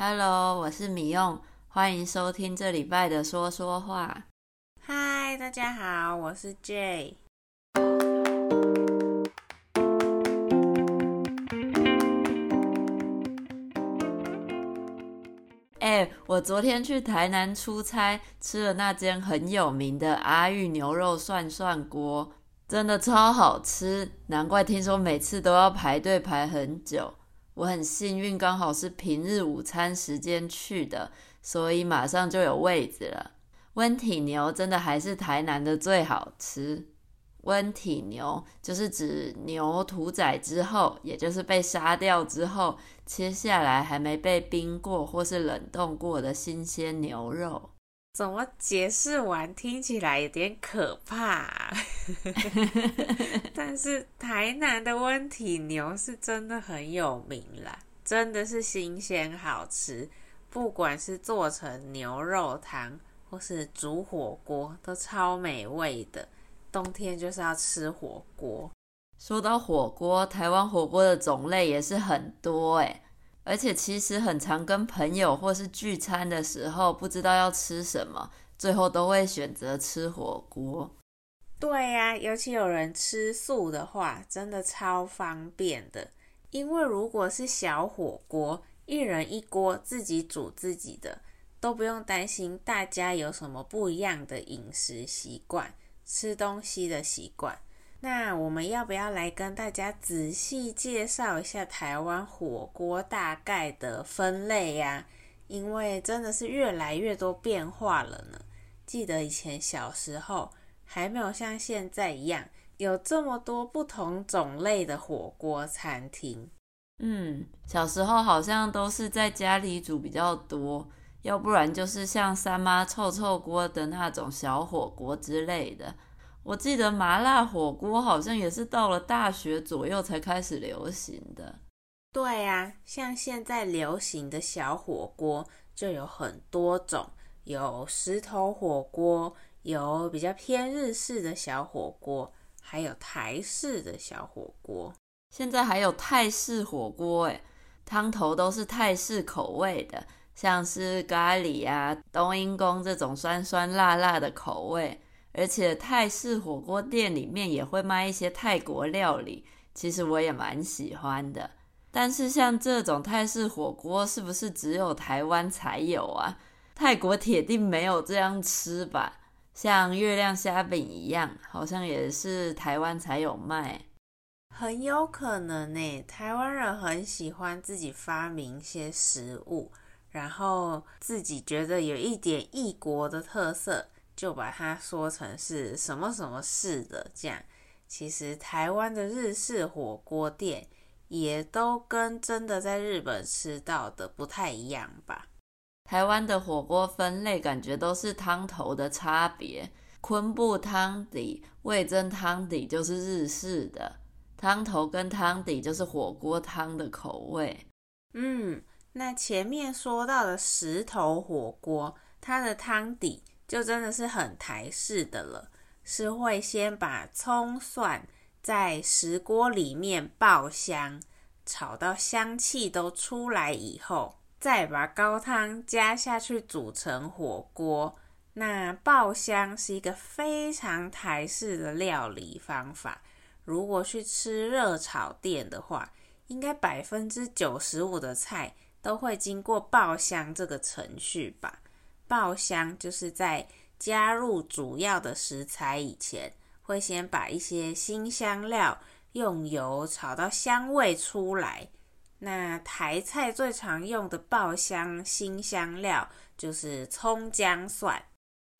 Hello，我是米用，欢迎收听这礼拜的说说话。嗨，大家好，我是 Jay。哎，我昨天去台南出差，吃了那间很有名的阿裕牛肉涮涮锅，真的超好吃，难怪听说每次都要排队排很久。我很幸运，刚好是平日午餐时间去的，所以马上就有位子了。温体牛真的还是台南的最好吃。温体牛就是指牛屠宰之后，也就是被杀掉之后，切下来还没被冰过或是冷冻过的新鲜牛肉。怎么解释完听起来有点可怕？但是台南的温体牛是真的很有名啦，真的是新鲜好吃，不管是做成牛肉汤或是煮火锅，都超美味的。冬天就是要吃火锅。说到火锅，台湾火锅的种类也是很多诶，而且其实很常跟朋友或是聚餐的时候，不知道要吃什么，最后都会选择吃火锅。对呀、尤其有人吃素的话，真的超方便的。因为如果是小火锅，一人一锅，自己煮自己的，都不用担心大家有什么不一样的饮食习惯、吃东西的习惯。那我们要不要来跟大家仔细介绍一下台湾火锅大概的分类呀？因为真的是越来越多变化了呢。记得以前小时候。还没有像现在一样有这么多不同种类的火锅餐厅。嗯，小时候好像都是在家里煮比较多，要不然就是像三妈臭臭锅的那种小火锅之类的。我记得麻辣火锅好像也是到了大学左右才开始流行的。对啊，像现在流行的小火锅就有很多种，有石头火锅。有比较偏日式的小火锅，还有台式的小火锅，现在还有泰式火锅，诶，汤头都是泰式口味的，像是咖喱啊、冬阴功这种酸酸辣辣的口味，而且泰式火锅店里面也会卖一些泰国料理，其实我也蛮喜欢的。但是像这种泰式火锅，是不是只有台湾才有啊？泰国铁定没有这样吃吧？像月亮虾饼一样，好像也是台湾才有卖，很有可能呢。台湾人很喜欢自己发明一些食物，然后自己觉得有一点异国的特色，就把它说成是什么什么式的这样。其实台湾的日式火锅店也都跟真的在日本吃到的不太一样吧。台湾的火锅分类感觉都是汤头的差别，昆布汤底、味噌汤底就是日式的，汤头跟汤底就是火锅汤的口味。嗯，那前面说到的石头火锅，它的汤底就真的是很台式的了，是会先把葱蒜在石锅里面爆香，炒到香气都出来以后。再把高汤加下去煮成火锅，那爆香是一个非常台式的料理方法。如果去吃热炒店的话，应该百分之九十五的菜都会经过爆香这个程序吧？爆香就是在加入主要的食材以前，会先把一些辛香料用油炒到香味出来。那台菜最常用的爆香辛香料就是葱姜蒜。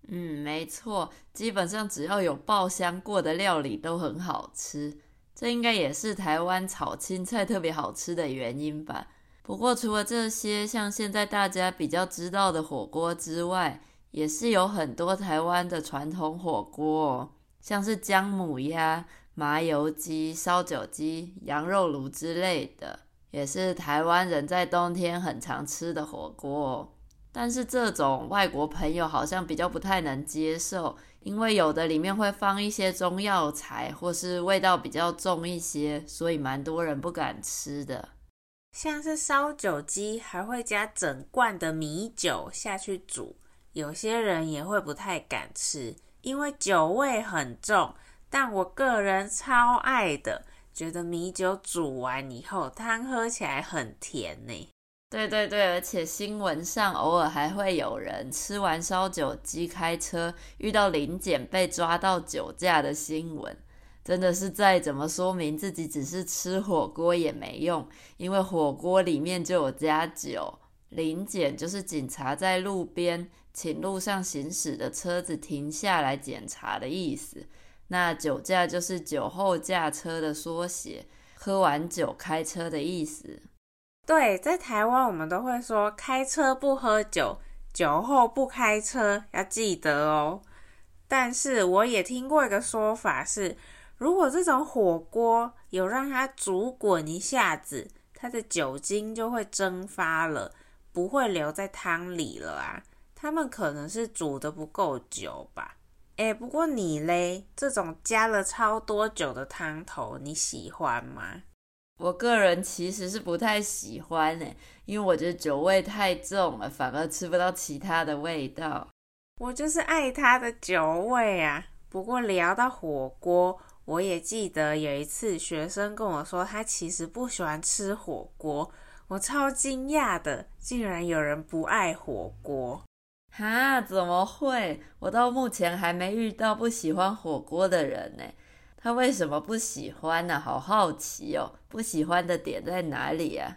嗯，没错，基本上只要有爆香过的料理都很好吃。这应该也是台湾炒青菜特别好吃的原因吧。不过除了这些，像现在大家比较知道的火锅之外，也是有很多台湾的传统火锅哦，像是姜母鸭、麻油鸡、烧酒鸡、羊肉炉之类的。也是台湾人在冬天很常吃的火锅，但是这种外国朋友好像比较不太能接受，因为有的里面会放一些中药材，或是味道比较重一些，所以蛮多人不敢吃的。像是烧酒鸡还会加整罐的米酒下去煮，有些人也会不太敢吃，因为酒味很重。但我个人超爱的，觉得米酒煮完以后汤喝起来很甜呢。对对对，而且新闻上偶尔还会有人吃完烧酒鸡开车遇到临检被抓到酒驾的新闻，真的是再怎么说明自己只是吃火锅也没用，因为火锅里面就有加酒。临检就是警察在路边请路上行驶的车子停下来检查的意思。那酒驾就是酒后驾车的缩写，喝完酒开车的意思。对，在台湾我们都会说开车不喝酒，酒后不开车，要记得哦。但是我也听过一个说法是，如果这种火锅有让它煮滚一下子，它的酒精就会蒸发了，不会留在汤里了啊。他们可能是煮的不够久吧。诶，不过你嘞，这种加了超多酒的汤头，你喜欢吗？我个人其实是不太喜欢诶，因为我觉得酒味太重了，反而吃不到其他的味道。我就是爱它的酒味啊。不过聊到火锅，我也记得有一次学生跟我说，他其实不喜欢吃火锅，我超惊讶的，竟然有人不爱火锅。哈？怎么会？我到目前还没遇到不喜欢火锅的人呢。他为什么不喜欢呢？好好奇哦，不喜欢的点在哪里啊？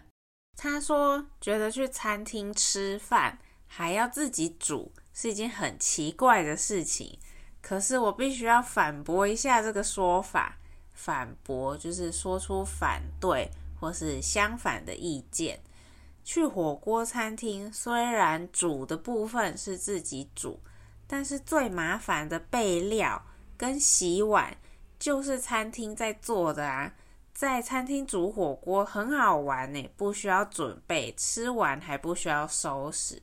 他说觉得去餐厅吃饭还要自己煮是一件很奇怪的事情。可是我必须要反驳一下这个说法，反驳就是说出反对或是相反的意见。去火锅餐厅虽然煮的部分是自己煮，但是最麻烦的备料跟洗碗。就是餐厅在做的啊，在餐厅煮火锅很好玩呢，不需要准备，吃完还不需要收拾。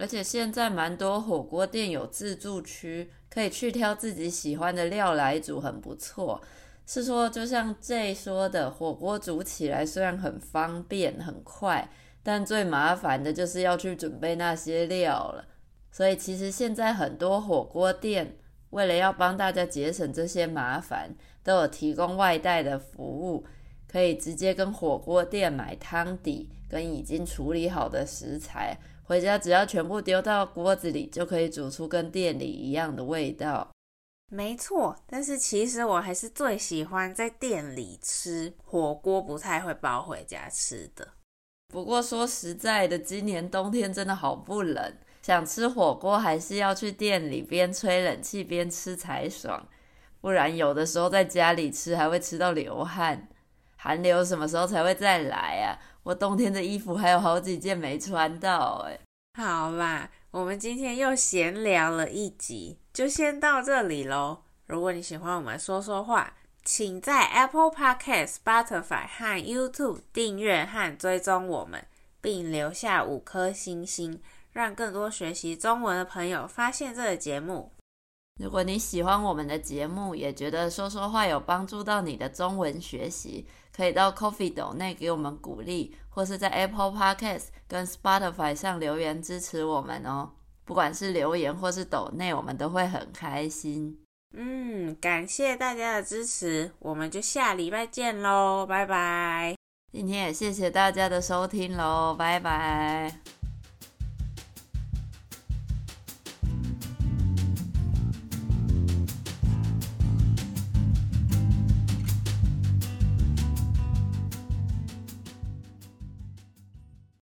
而且现在蛮多火锅店有自助区，可以去挑自己喜欢的料来煮，很不错。是说，就像 J 说的，火锅煮起来虽然很方便很快，但最麻烦的就是要去准备那些料了。所以其实现在很多火锅店。为了要帮大家节省这些麻烦，都有提供外带的服务，可以直接跟火锅店买汤底跟已经处理好的食材，回家只要全部丢到锅子里，就可以煮出跟店里一样的味道。没错，但是其实我还是最喜欢在店里吃火锅，不太会包回家吃的。不过说实在的，今年冬天真的好不冷。想吃火锅，还是要去店里边吹冷气边吃才爽，不然有的时候在家里吃还会吃到流汗。寒流什么时候才会再来啊？我冬天的衣服还有好几件没穿到哎。好啦，我们今天又闲聊了一集，就先到这里喽。如果你喜欢我们说说话，请在 Apple Podcast、Spotify 和 YouTube 订阅和追踪我们，并留下五颗星星。让更多学习中文的朋友发现这个节目。如果你喜欢我们的节目，也觉得说说话有帮助到你的中文学习，可以到 Coffee 斗内给我们鼓励，或是在 Apple Podcast 跟 Spotify 上留言支持我们哦。不管是留言或是斗内，我们都会很开心。嗯，感谢大家的支持，我们就下礼拜见喽，拜拜。今天也谢谢大家的收听喽，拜拜。